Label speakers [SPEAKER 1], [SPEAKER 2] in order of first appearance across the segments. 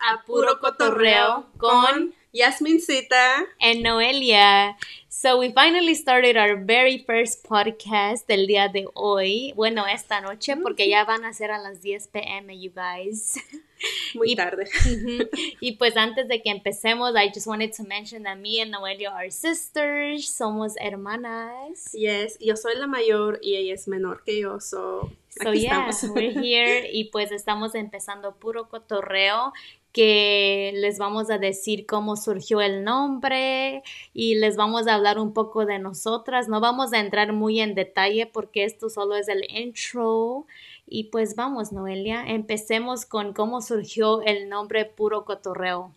[SPEAKER 1] a Puro Cotorreo con
[SPEAKER 2] Yasmincita
[SPEAKER 1] and Noelia. So we finally started our very first podcast del día de hoy. Bueno, esta noche porque ya van a ser a las 10 pm, you guys.
[SPEAKER 2] Muy
[SPEAKER 1] Y-
[SPEAKER 2] tarde.
[SPEAKER 1] Y pues antes de que empecemos, I just wanted to mention that me and Noelia are sisters, somos hermanas.
[SPEAKER 2] Yes, yo soy la mayor y ella es menor que yo, so,
[SPEAKER 1] So
[SPEAKER 2] aquí
[SPEAKER 1] yeah,
[SPEAKER 2] estamos.
[SPEAKER 1] we're here y pues estamos empezando puro cotorreo que les vamos a decir cómo surgió el nombre y les vamos a hablar un poco de nosotras. No vamos a entrar muy en detalle porque esto solo es el intro. Y pues vamos, Noelia, empecemos con cómo surgió el nombre puro cotorreo.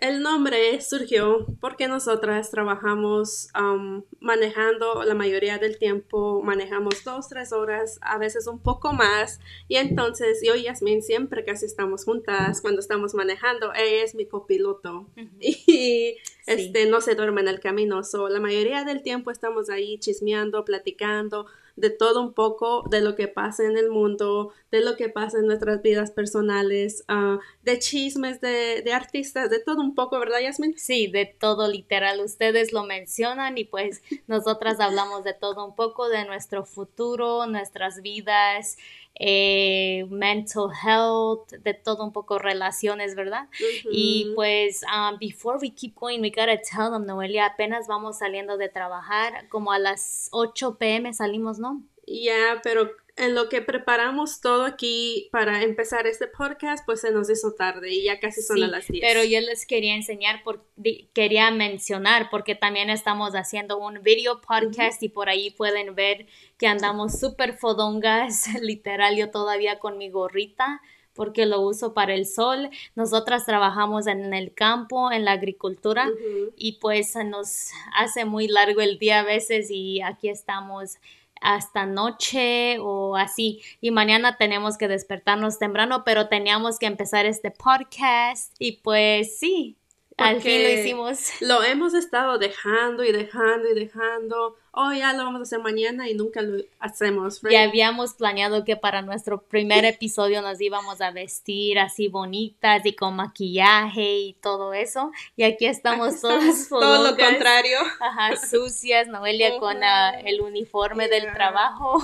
[SPEAKER 2] El nombre surgió porque nosotras trabajamos um, manejando la mayoría del tiempo, manejamos dos, tres horas, a veces un poco más. Y entonces yo y Yasmin siempre casi estamos juntas cuando estamos manejando. Ella es mi copiloto y este, no se duerme en el camino. So, la mayoría del tiempo estamos ahí chismeando, platicando de todo un poco, de lo que pasa en el mundo, de lo que pasa en nuestras vidas personales, ah, de chismes de, de artistas, de todo un poco, ¿verdad, Yasmin?
[SPEAKER 1] Sí, de todo literal. Ustedes lo mencionan y pues nosotras hablamos de todo un poco, de nuestro futuro, nuestras vidas, eh, mental health, de todo un poco relaciones, ¿verdad? Y pues, um, before we keep going, we gotta tell them, Noelia, apenas vamos saliendo de trabajar, como a las 8 pm salimos, ¿no?
[SPEAKER 2] Ya, pero en lo que preparamos todo aquí para empezar este podcast, pues se nos hizo tarde y ya casi son
[SPEAKER 1] Sí,
[SPEAKER 2] a las 10.
[SPEAKER 1] Pero yo les quería enseñar, por, quería mencionar, porque también estamos haciendo un video podcast y por ahí pueden ver que andamos súper fodongas, literal, yo todavía con mi gorrita porque lo uso para el sol. Nosotras trabajamos en el campo, en la agricultura
[SPEAKER 2] Ujú.
[SPEAKER 1] y pues nos hace muy largo el día a veces y aquí estamos hasta noche o así y mañana tenemos que despertarnos temprano pero teníamos que empezar este podcast y pues sí al fin lo
[SPEAKER 2] Porque
[SPEAKER 1] hicimos
[SPEAKER 2] Lo hemos estado dejando y dejando y dejando. Oh, ya lo vamos a hacer mañana y nunca lo hacemos. right?
[SPEAKER 1] ya habíamos planeado que para nuestro primer episodio nos íbamos a vestir así bonitas y con maquillaje y todo eso y aquí estamos
[SPEAKER 2] Aquí
[SPEAKER 1] todas
[SPEAKER 2] todo lo contrario.
[SPEAKER 1] Ajá, sucias, Noelia con ah, el uniforme del
[SPEAKER 2] Yeah.
[SPEAKER 1] trabajo.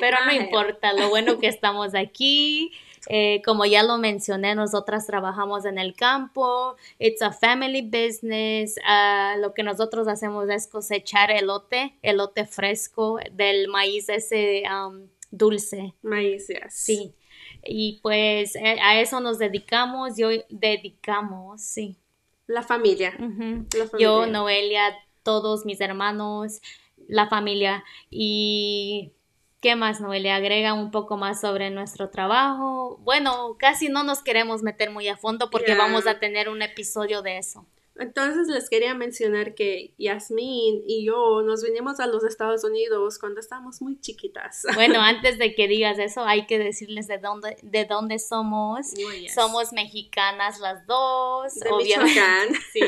[SPEAKER 1] Pero no importa, lo bueno que estamos aquí. Eh, como ya lo mencioné, nosotras trabajamos en el campo. It's a family business. Ah, lo que nosotros hacemos es cosechar elote, elote fresco del maíz ese um, dulce.
[SPEAKER 2] Maíz, yes.
[SPEAKER 1] Sí. Y pues eh, a eso nos dedicamos. Yo dedicamos, sí.
[SPEAKER 2] La familia. La familia.
[SPEAKER 1] Yo, Noelia, todos mis hermanos, la familia. ¿Y qué más, Noelia? Agrega un poco más sobre nuestro trabajo. Bueno, casi no nos queremos meter muy a fondo porque vamos a tener un episodio de eso.
[SPEAKER 2] Entonces les quería mencionar que Yasmin y yo nos vinimos a los Estados Unidos cuando estábamos muy chiquitas.
[SPEAKER 1] Bueno, antes de que digas eso, hay que decirles de dónde, de dónde somos.
[SPEAKER 2] Oh, yes.
[SPEAKER 1] Somos mexicanas las dos.
[SPEAKER 2] De
[SPEAKER 1] obviamente.
[SPEAKER 2] Michoacán.
[SPEAKER 1] Sí,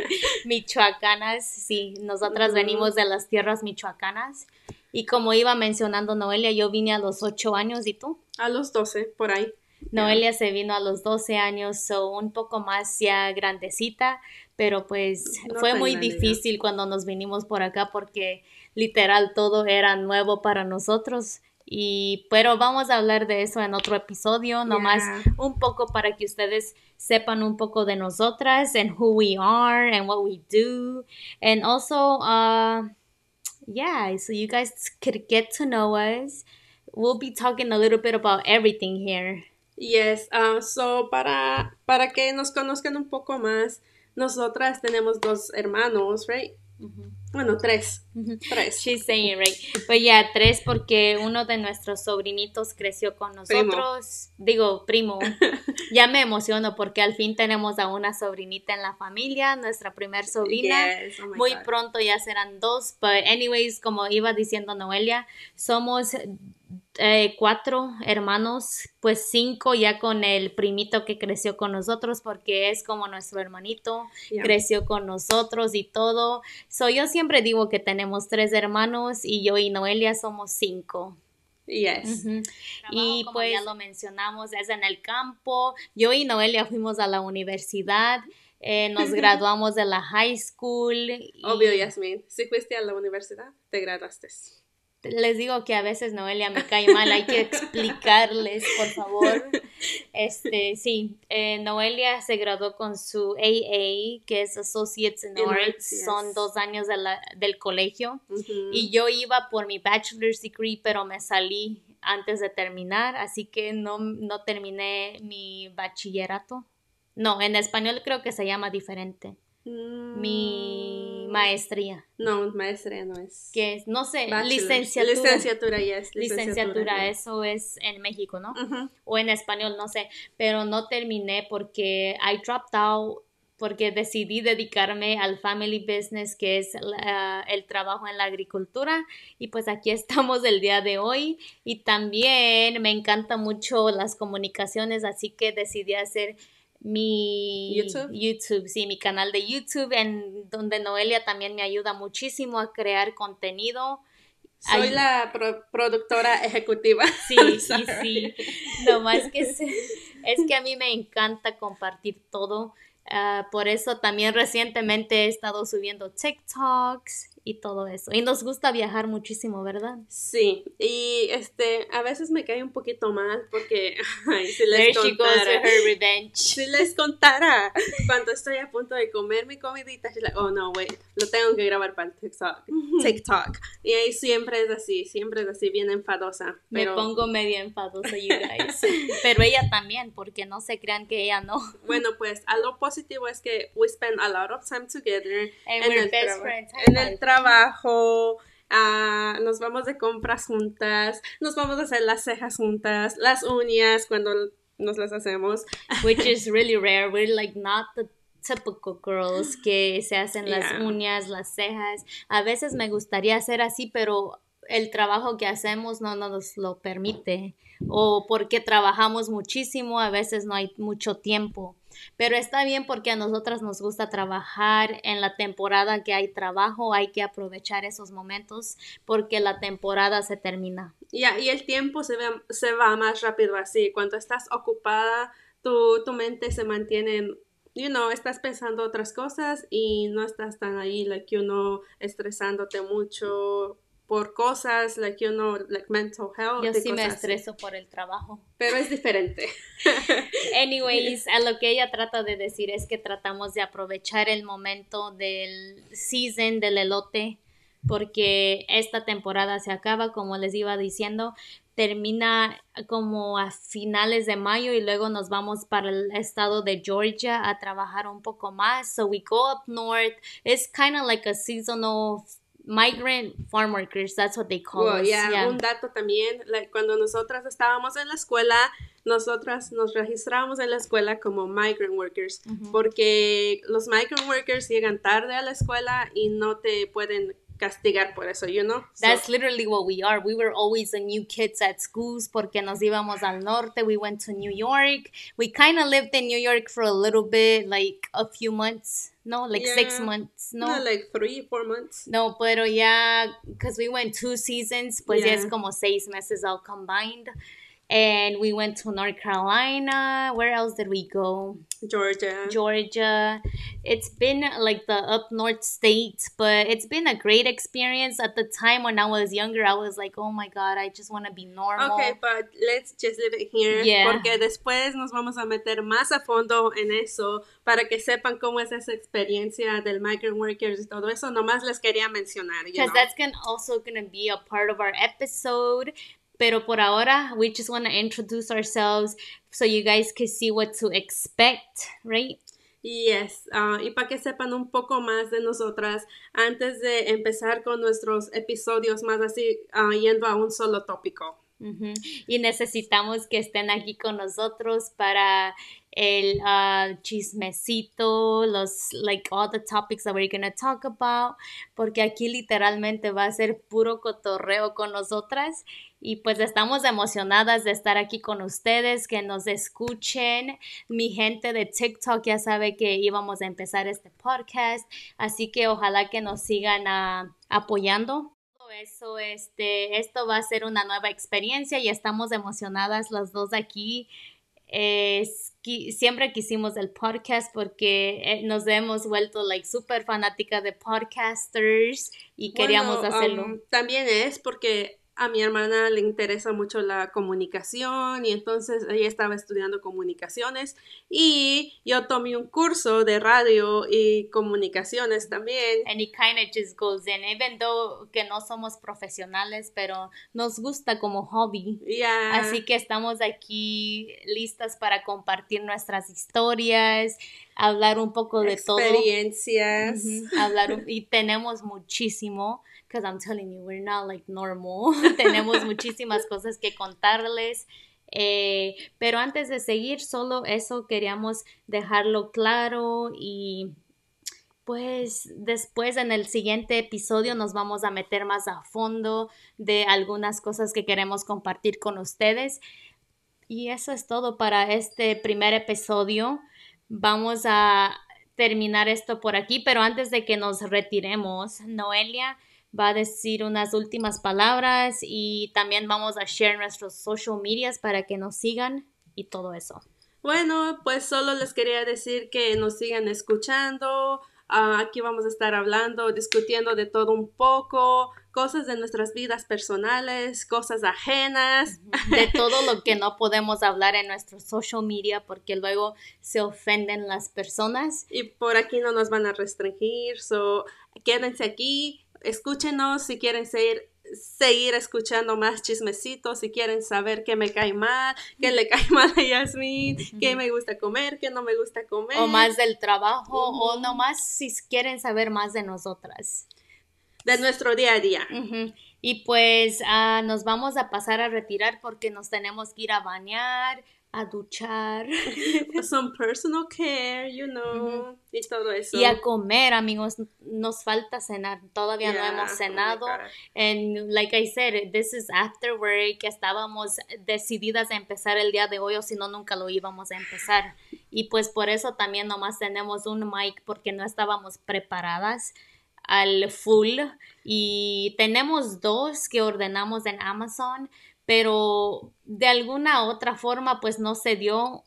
[SPEAKER 1] michoacanas, sí, nosotras venimos de las tierras michoacanas. Y como iba mencionando Noelia, yo vine a los 8 años y tú.
[SPEAKER 2] A los 12, por ahí.
[SPEAKER 1] Noelia se vino a los 12 años, so un poco más ya grandecita, pero pues
[SPEAKER 2] No
[SPEAKER 1] fue muy difícil cuando nos vinimos por acá porque literal todo era nuevo para nosotros. Y pero vamos a hablar de eso en otro episodio, nomás
[SPEAKER 2] Yeah.
[SPEAKER 1] un poco para que ustedes sepan un poco de nosotras and who we are and what we do and also uh yeah, so you guys could get to know us. We'll be talking a little bit about everything here.
[SPEAKER 2] Yes, ah, so para, para que nos conozcan un poco más, nosotras tenemos dos hermanos, right? Bueno, tres. Tres.
[SPEAKER 1] She's saying right. But yeah, tres porque uno de nuestros sobrinitos creció con nosotros. Digo, primo. Ya me emociono porque al fin tenemos a una sobrinita en la familia, nuestra primer sobrina.
[SPEAKER 2] Yes, oh
[SPEAKER 1] Muy
[SPEAKER 2] God.
[SPEAKER 1] pronto ya serán dos, but anyways, como iba diciendo Noelia, somos eh, cuatro hermanos, pues cinco ya con el primito que creció con nosotros porque es como nuestro hermanito,
[SPEAKER 2] Yeah.
[SPEAKER 1] creció con nosotros y todo. So yo siempre digo que tenemos tres hermanos y yo y Noelia somos cinco.
[SPEAKER 2] Yes.
[SPEAKER 1] Y pues ya lo mencionamos, es en el campo. Yo y Noelia fuimos a la universidad. Eh, nos graduamos de la high school.
[SPEAKER 2] Obvio, Yasmin. Si fuiste a la universidad, te graduaste
[SPEAKER 1] les digo que a veces Noelia me cae mal, hay que explicarles, por favor. Este, sí, eh, Noelia se graduó con su AA, que es Associates in, Arts, son dos años de la, del colegio, y yo iba por mi bachelor's degree, pero me salí antes de terminar, así que no, no terminé mi bachillerato. No, en español creo que se llama diferente. Mi mm. maestría.
[SPEAKER 2] No, maestría no es.
[SPEAKER 1] Que es, no sé, licenciatura.
[SPEAKER 2] Licenciatura,
[SPEAKER 1] yes. Licenciatura, eso es en México, ¿no? O en español, no sé. Pero no terminé porque I dropped out porque decidí dedicarme al family business, que es el trabajo en la agricultura. Y pues aquí estamos el día de hoy. Y también me encanta mucho las comunicaciones, así que decidí hacer mi YouTube. sí, mi canal de YouTube, en donde Noelia también me ayuda muchísimo a crear contenido.
[SPEAKER 2] Soy la productora ejecutiva.
[SPEAKER 1] Sí, sí, sí. Lo más que es, es que a mí me encanta compartir todo. Ah, por eso también recientemente he estado subiendo TikToks y todo eso. Y nos gusta viajar muchísimo, ¿verdad?
[SPEAKER 2] Sí, y este, a veces me cae un poquito mal porque, ay, si les contara, si les contara cuando estoy a punto de comer mi comidita, like, oh no, wait, lo tengo que grabar para TikTok, TikTok. Y ahí siempre es así, siempre es así, bien enfadosa.
[SPEAKER 1] Pero... Me pongo medio enfadosa, you guys. pero ella también, porque no se crean que ella no.
[SPEAKER 2] Bueno, pues, a lo positivo es que we spend a lot of time together.
[SPEAKER 1] And we're best friends.
[SPEAKER 2] En el trabajo, ah, nos vamos de compras juntas, nos vamos a hacer las cejas juntas, las uñas cuando nos las hacemos.
[SPEAKER 1] Which is really rare. We're like not the typical girls que se hacen las uñas, las cejas. A veces me gustaría hacer así, pero el trabajo que hacemos no nos lo permite o porque trabajamos muchísimo, a veces no hay mucho tiempo. Pero está bien porque a nosotras nos gusta trabajar en la temporada que hay trabajo, hay que aprovechar esos momentos porque la temporada se termina.
[SPEAKER 2] Ya, y el tiempo se, se va más rápido así. Cuando estás ocupada, tu, tu mente se mantiene you know, estás pensando otras cosas y no estás tan ahí, like, you know, estresándote mucho por cosas, like, you know, like mental health.
[SPEAKER 1] Yo sí me estreso por el trabajo.
[SPEAKER 2] Pero es diferente.
[SPEAKER 1] Anyways, a lo que ella trata de decir es que tratamos de aprovechar el momento del season del elote porque esta temporada se acaba, como les iba diciendo, termina como a finales de mayo y luego nos vamos para el estado de Georgia a trabajar un poco más. So we go up north. It's kind of like a seasonal migrant farm workers, that's what they call us.
[SPEAKER 2] Yeah. Un dato también, cuando nosotras estábamos en la escuela, nosotras nos registramos en la escuela como migrant workers, porque los migrant workers llegan tarde a la escuela y no te pueden castigar por eso, you know?
[SPEAKER 1] That's literally what we are. We were always the new kids at schools porque nos íbamos al norte. We went to New York. We kind of lived in New York for a little bit, like a few months. No, like six months. No,
[SPEAKER 2] like three, four months.
[SPEAKER 1] No, pero ya, because we went two seasons, pues ya es como seis meses all combined and we went to North Carolina. Where else did we go?
[SPEAKER 2] Georgia.
[SPEAKER 1] Georgia. It's been like the up north state, but it's been a great experience. At the time when I was younger, I was like, oh my god, I just want to be normal.
[SPEAKER 2] Okay, but let's just leave it here. Yeah. Porque después nos vamos a meter más a fondo en eso para que sepan cómo es esa experiencia del migrant workers y todo eso. Nomás les quería mencionar.
[SPEAKER 1] Because that's gonna also going to be a part of our episode Pero por ahora, we just want to introduce ourselves so you guys can see what to expect, right?
[SPEAKER 2] Yes, uh, y para que sepan un poco más de nosotras, antes de empezar con nuestros episodios más así, uh, yendo a un solo tópico.
[SPEAKER 1] Y necesitamos que estén aquí con nosotros para el uh, chismecito, los, like all the topics that we're gonna talk about, porque aquí literalmente va a ser puro cotorreo con nosotras y pues estamos emocionadas de estar aquí con ustedes, que nos escuchen. Mi gente de TikTok ya sabe que íbamos a empezar este podcast, así que ojalá que nos sigan uh, apoyando eso, este, esto va a ser una nueva experiencia y estamos emocionadas las dos aquí. Siempre quisimos el podcast porque eh, nos hemos vuelto like super fanática de podcasters y queríamos hacerlo. Um,
[SPEAKER 2] también es porque a mi hermana le interesa mucho la comunicación y entonces ella estaba estudiando comunicaciones y yo tomé un curso de radio y comunicaciones también.
[SPEAKER 1] And it kind of just goes in, even though que no somos profesionales, pero nos gusta como hobby.
[SPEAKER 2] Yeah.
[SPEAKER 1] Así que estamos aquí listas para compartir nuestras historias, hablar un poco de
[SPEAKER 2] todo. Experiencias.
[SPEAKER 1] hablar y tenemos muchísimo because I'm telling you, we're not like normal. Tenemos muchísimas cosas que contarles. Eh, pero antes de seguir, solo eso queríamos dejarlo claro y pues después en el siguiente episodio nos vamos a meter más a fondo de algunas cosas que queremos compartir con ustedes. Y eso es todo para este primer episodio. Vamos a terminar esto por aquí, pero antes de que nos retiremos, Noelia, va a decir unas últimas palabras y también vamos a share nuestros social medias para que nos sigan y todo eso.
[SPEAKER 2] Bueno, pues solo les quería decir que nos sigan escuchando. Ah, aquí vamos a estar hablando, discutiendo de todo un poco, cosas de nuestras vidas personales, cosas ajenas.
[SPEAKER 1] De todo lo que no podemos hablar en nuestro social media porque luego se ofenden las personas.
[SPEAKER 2] Y por aquí no nos van a restringir, so quédense aquí, escúchenos si quieren seguir, seguir escuchando más chismecitos, si quieren saber qué me cae mal, qué le cae mal a Yasmin, qué me gusta comer, qué no me gusta comer.
[SPEAKER 1] O más del trabajo, o nomás si quieren saber más de nosotras.
[SPEAKER 2] De nuestro día a día.
[SPEAKER 1] Y pues ah, nos vamos a pasar a retirar porque nos tenemos que ir a bañar, a duchar.
[SPEAKER 2] Some personal care, you know, y todo eso.
[SPEAKER 1] Y a comer, amigos. Nos falta cenar. Todavía no hemos oh cenado. And like I said, this is after work. Estábamos decididas a empezar el día de hoy o si no, nunca lo íbamos a empezar. Y pues por eso también nomás tenemos un mic porque no estábamos preparadas al full. Y tenemos dos que ordenamos en Amazon pero de alguna otra forma pues no se dio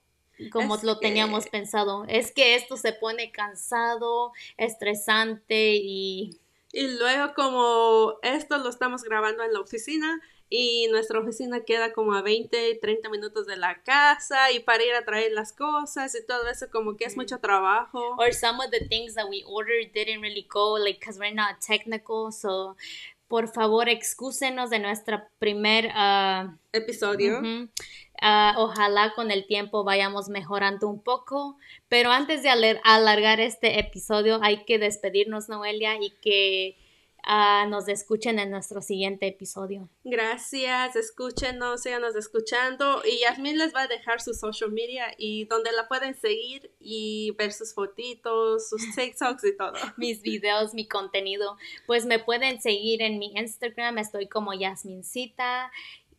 [SPEAKER 1] como lo teníamos pensado. Es que esto se pone cansado, estresante y...
[SPEAKER 2] Y luego como esto lo estamos grabando en la oficina y nuestra oficina queda como a 20, 30 minutos de la casa y para ir a traer las cosas y todo eso como que es mucho trabajo.
[SPEAKER 1] Or some of the things that we ordered didn't really go like because we're not technical so por favor, excúsenos de nuestro primer ah,
[SPEAKER 2] episodio.
[SPEAKER 1] Ah, ojalá con el tiempo vayamos mejorando un poco, pero antes de alargar este episodio hay que despedirnos, Noelia, y que nos escuchen en nuestro siguiente episodio.
[SPEAKER 2] Gracias, escúchenos, síganos escuchando y Yasmin les va a dejar su social media y donde la pueden seguir y ver sus fotitos, sus TikToks y todo.
[SPEAKER 1] Mis videos, mi contenido. Pues me pueden seguir en mi Instagram, estoy como Yasmincita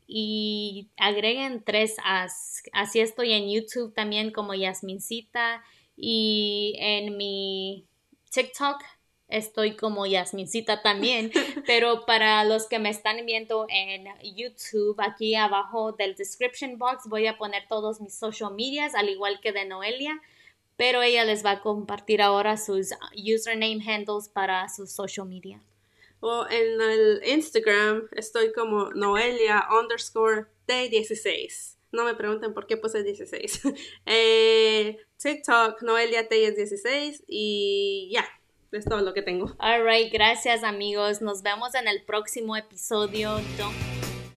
[SPEAKER 1] y agreguen tres as. Así estoy en YouTube también como Yasmincita y en mi TikTok estoy como Yasmincita también, pero para los que me están viendo en YouTube, aquí abajo del description box voy a poner todos mis social medias, al igual que de Noelia, pero ella les va a compartir ahora sus username handles para su social media.
[SPEAKER 2] O en el Instagram estoy como Noelia underscore T16. No me pregunten por qué puse 16. eh, TikTok, Noelia T16 y ya. Es todo lo que tengo.
[SPEAKER 1] All right, gracias amigos. Nos vemos en el próximo episodio.